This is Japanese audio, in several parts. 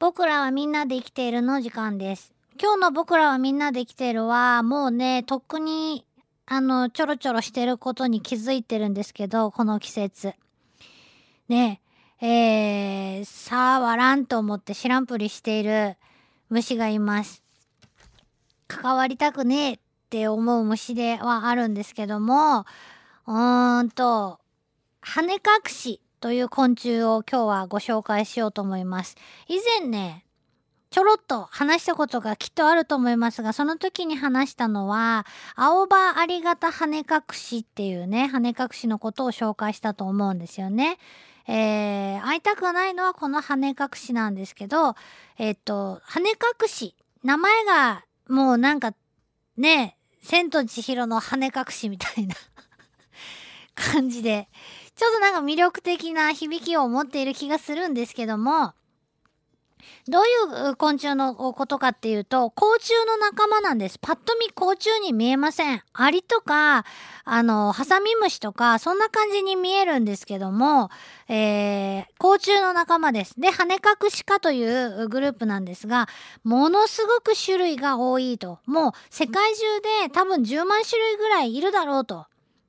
僕らはみんなで生きているの時間です。今日の僕らはみんなで生きているは、もうね、とっくに、あの、ちょろちょろしてることに気づいてるんですけど、この季節。ねえ、ー、さあ、わらんと思って知らんぷりしている虫がいます。関わりたくねえって思う虫ではあるんですけども、うーんと、羽隠しという昆虫を今日はご紹介しようと思います。以前ね、ちょろっと話したことがきっとあると思いますが、その時に話したのは、青葉ありがた羽隠しっていうね、羽隠しのことを紹介したと思うんですよね。えー、会いたくないのはこの羽隠しなんですけど、えっと、羽隠し、名前がもうなんかね、千と千尋の羽隠しみたいな 感じで、ちょっとなんか魅力的な響きを持っている気がするんですけども、どういう昆虫のことかっていうと、甲虫の仲間なんです。パッと見甲虫に見えません。アリとか、あの、ハサミムシとか、そんな感じに見えるんですけども、えー、甲虫の仲間です。で、羽隠し科というグループなんですが、ものすごく種類が多いと。もう、世界中で多分10万種類ぐらいいるだろうと。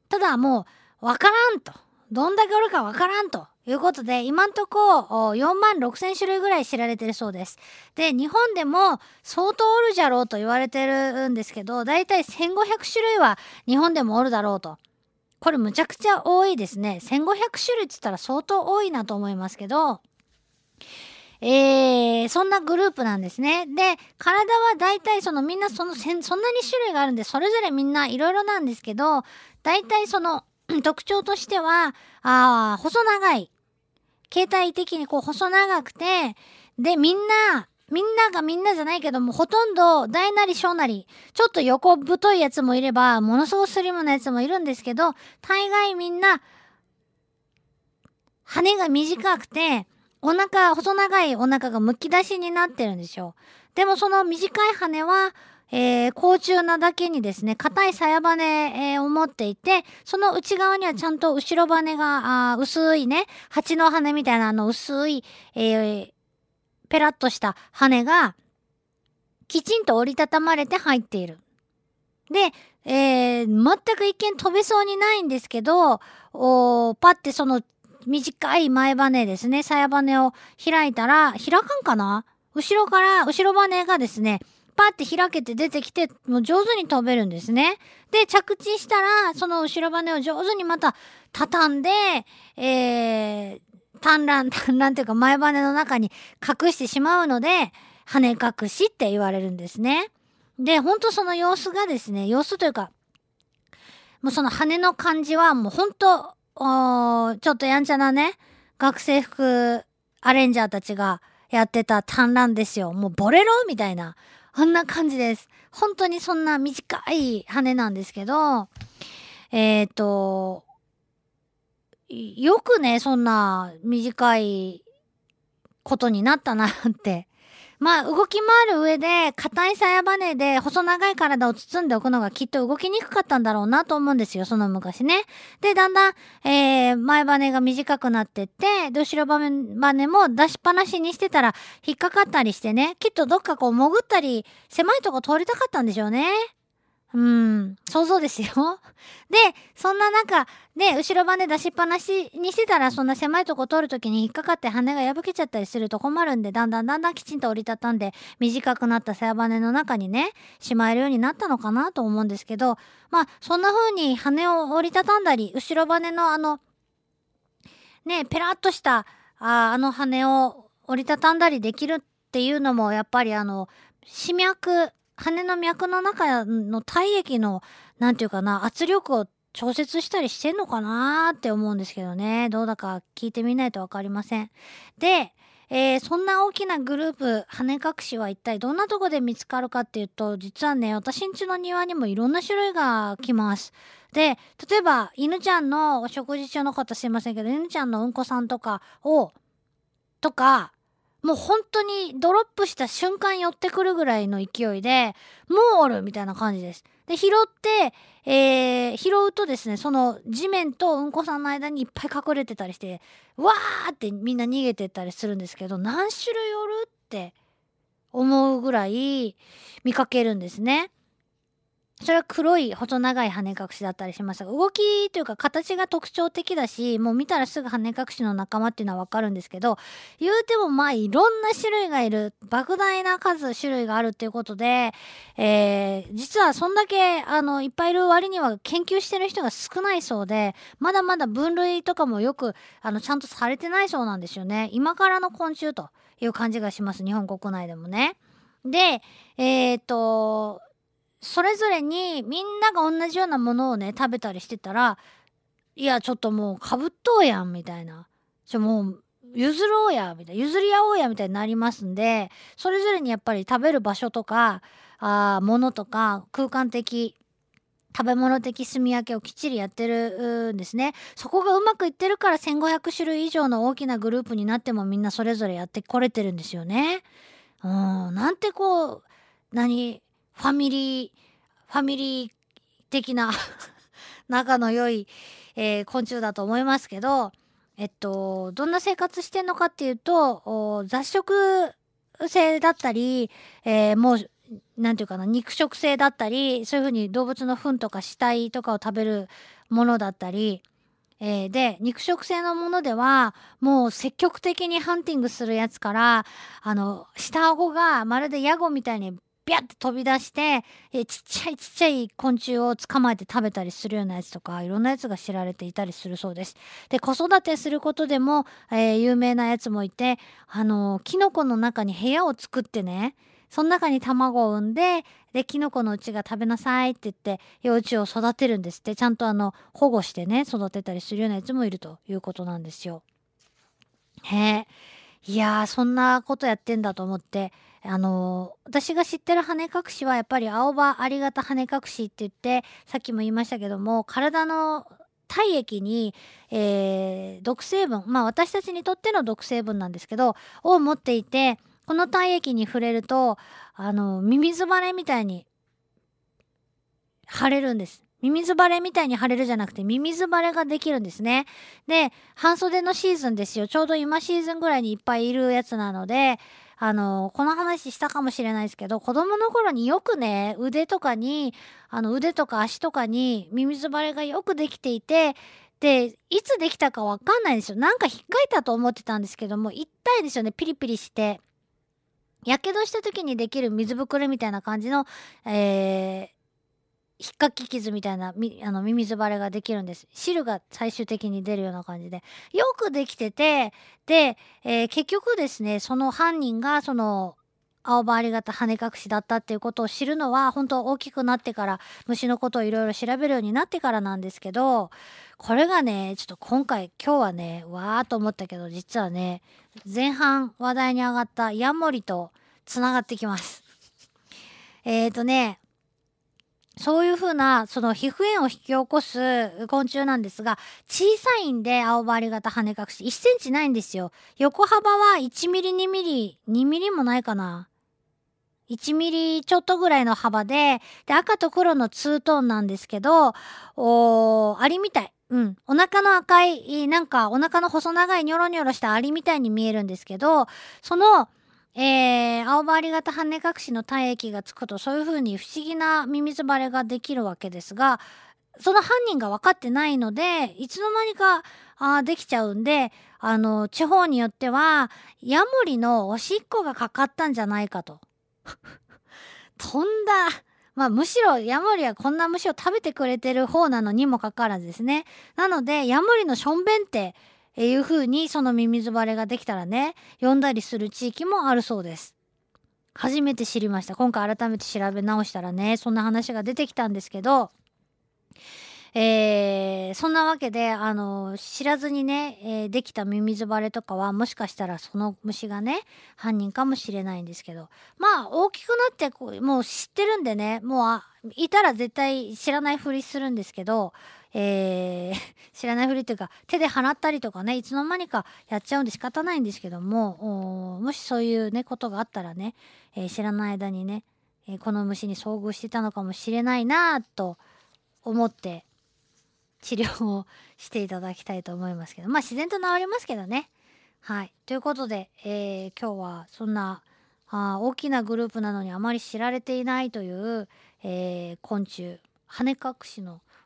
ただもう、わからんと。どんだけおるかわからんと。いうことで、今んとこ4万6千種類ぐらい知られてるそうです。で、日本でも相当おるじゃろうと言われてるんですけど、だいたい1500種類は日本でもおるだろうと。これむちゃくちゃ多いですね。1500種類って言ったら相当多いなと思いますけど、えー、そんなグループなんですね。で、体はだいたいそのみんなそのそんなに種類があるんで、それぞれみんないろいろなんですけど、だいたいその 特徴としては、ああ細長い。形態的にこう細長くて、で、みんな、みんながみんなじゃないけども、ほとんど大なり小なり、ちょっと横太いやつもいれば、ものすごくスリムなやつもいるんですけど、大概みんな、羽が短くて、お腹、細長いお腹がむき出しになってるんですよ。でもその短い羽は、えー、甲虫なだけにですね、硬い鞘羽、えー、を持っていて、その内側にはちゃんと後ろ羽が、あ薄いね、蜂の羽みたいなあの薄い、えー、ペラッとした羽が、きちんと折りたたまれて入っている。で、えー、全く一見飛べそうにないんですけど、おパってその短い前羽ですね、鞘羽を開いたら、開かんかな？後ろから、後ろ羽がですね、パって開けて出てきて、もう上手に飛べるんですね。で、着地したら、その後ろ羽を上手にまた畳んで、えー、単乱、単乱というか前羽の中に隠してしまうので、羽隠しって言われるんですね。で、ほんとその様子がですね、様子というか、もうその羽の感じはもうほんと、ちょっとやんちゃなね、学生服アレンジャーたちがやってた単乱ですよ。もうボレロ？みたいな。あんな感じです。本当にそんな短い羽なんですけど、えっ、ー、と、よくね、そんな短いことになったなって。まあ、動き回る上で、硬い鞘羽で細長い体を包んでおくのがきっと動きにくかったんだろうなと思うんですよ、その昔ね。で、だんだん、えー、前羽が短くなってって、で、後ろバネも出しっぱなしにしてたら、引っかかったりしてね、きっとどっかこう潜ったり、狭いとこ通りたかったんでしょうね。うん、想像ですよ。で、そんな中、で、後ろ羽出しっぱなしにしてたら、そんな狭いとこ通るときに引っかかって羽が破けちゃったりすると困るんで、だんだんだんだんきちんと折りたたんで、短くなった背羽の中にね、しまえるようになったのかなと思うんですけど、まあ、そんな風に羽を折りたたんだり、後ろ羽のあの、ね、ペラッとした、ああの羽を折りたたんだりできるっていうのも、やっぱりあの、歯脈、羽の脈の中の体液の、なんていうかな、圧力を調節したりしてんのかなって思うんですけどね。どうだか聞いてみないとわかりません。で、えー、そんな大きなグループ、羽隠しは一体どんなとこで見つかるかっていうと、実はね、私ん家の庭にもいろんな種類が来ます。で、例えば、犬ちゃんのお食事中の方すいませんけど、犬ちゃんのうんこさんとかを、とか、もう本当にドロップした瞬間寄ってくるぐらいの勢いで、もうおるみたいな感じです。で、拾って、えー、拾うとですね、その地面とうんこさんの間にいっぱい隠れてたりして、わーってみんな逃げてったりするんですけど、何種類おるっって思うぐらい見かけるんですね。それは黒い細長い羽隠しだったりしますが動きというか形が特徴的だしもう見たらすぐ羽隠しの仲間っていうのはわかるんですけど言うてもまあいろんな種類がいる莫大な数種類があるっていうことで、えー、実はそんだけあのいっぱいいる割には研究してる人が少ないそうでまだまだ分類とかもよくあのちゃんとされてないそうなんですよね今からの昆虫という感じがします日本国内でもね。でえっ、とそれぞれにみんなが同じようなものをね食べたりしてたらいやちょっともうかぶっとうやんみたいなちょもう譲ろうやみたいな譲り合おうやみたいになりますんでそれぞれにやっぱり食べる場所とかあ物とか空間的食べ物的住み分けをきっちりやってるんですね。そこがうまくいってるから1500種類以上の大きなグループになってもみんなそれぞれやってこれてるんですよね。うん、なんてこう、何、ファミリー、ファミリー的な 仲の良い、えー、昆虫だと思いますけど、えっと、どんな生活してんのかっていうと、雑食性だったり、えー、もう、なんていうかな、肉食性だったり、そういうふうに動物の糞とか死体とかを食べるものだったり、えー、で、肉食性のものでは、もう積極的にハンティングするやつから、あの、下顎がまるでヤゴみたいにビャって飛び出して、ちっちゃいちっちゃい昆虫を捕まえて食べたりするようなやつとかいろんなやつが知られていたりするそうです。で子育てすることでも、えー、有名なやつもいてあのキノコの中に部屋を作ってねその中に卵を産んででキノコのうちが食べなさいって言って幼虫を育てるんですってちゃんとあの保護してね育てたりするようなやつもいるということなんですよ。へえいやーそんなことやってんだと思ってあの私が知ってる羽隠しはやっぱり青葉ありがた羽隠しって言ってさっきも言いましたけども体の体液に、えー、毒成分まあ私たちにとっての毒成分なんですけどを持っていてこの体液に触れるとあのミミズバレみたいに腫れるんです。ミミズバレみたいに腫れるじゃなくてミミズバレができるんですね。で半袖のシーズンですよちょうど今シーズンぐらいにいっぱいいるやつなのであの、この話したかもしれないですけど、子供の頃によくね、腕とかに、あの、腕とか足とかにミミズバレがよくできていて、で、いつできたかわかんないんですよ。なんか引っかいたと思ってたんですけども、痛いですよね、ピリピリして。やけどした時にできる水ぶくれみたいな感じの、えー、引っかき傷みたいなみあのミミズバレができるんです汁が最終的に出るような感じでよくできててで、えー、結局ですねその犯人がその青葉ありがた羽隠しだったっていうことを知るのは本当大きくなってから虫のことをいろいろ調べるようになってからなんですけどこれがねちょっと今回今日はねわーと思ったけど実はね前半話題に上がったヤモリとつながってきます。えっ、ー、とねそういうふうなその皮膚炎を引き起こす昆虫なんですが小さいんで青針型羽隠し1センチないんですよ。横幅は1ミリ2ミリ2ミリもないかな。1ミリちょっとぐらいの幅でで赤と黒のツートーンなんですけどおーアリみたい。うん。お腹の赤い、なんかお腹の細長いニョロニョロしたアリみたいに見えるんですけど、そのえー、青回り型羽隠しの体液がつくとそういうふうに不思議なミミズバレができるわけですがその犯人が分かってないのでいつの間にかあできちゃうんであの地方によってはヤモリのおしっこがかかったんじゃないかと。飛んだまあむしろヤモリはこんな虫を食べてくれてる方なのにもかかわらずですね。なのでヤモリのしょんべんってえいう風にそのミミズバレができたらね呼んだりする地域もあるそうです。初めて知りました。今回改めて調べ直したらねそんな話が出てきたんですけどえー、そんなわけであの知らずにね、えー、できたミミズバレとかはもしかしたらその虫がね犯人かもしれないんですけどまあ大きくなってこうもう知ってるんでねもういたら絶対知らないふりするんですけどえー、知らないふりというか手で払ったりとかねいつの間にかやっちゃうんで仕方ないんですけどももしそういうねことがあったらね、えー、知らない間にね、えー、この虫に遭遇してたのかもしれないなと思って治療をしていただきたいと思いますけどまあ自然と治りますけどね。はいということで、え、今日はそんなあ大きなグループなのにあまり知られていないという、え昆虫羽隠しの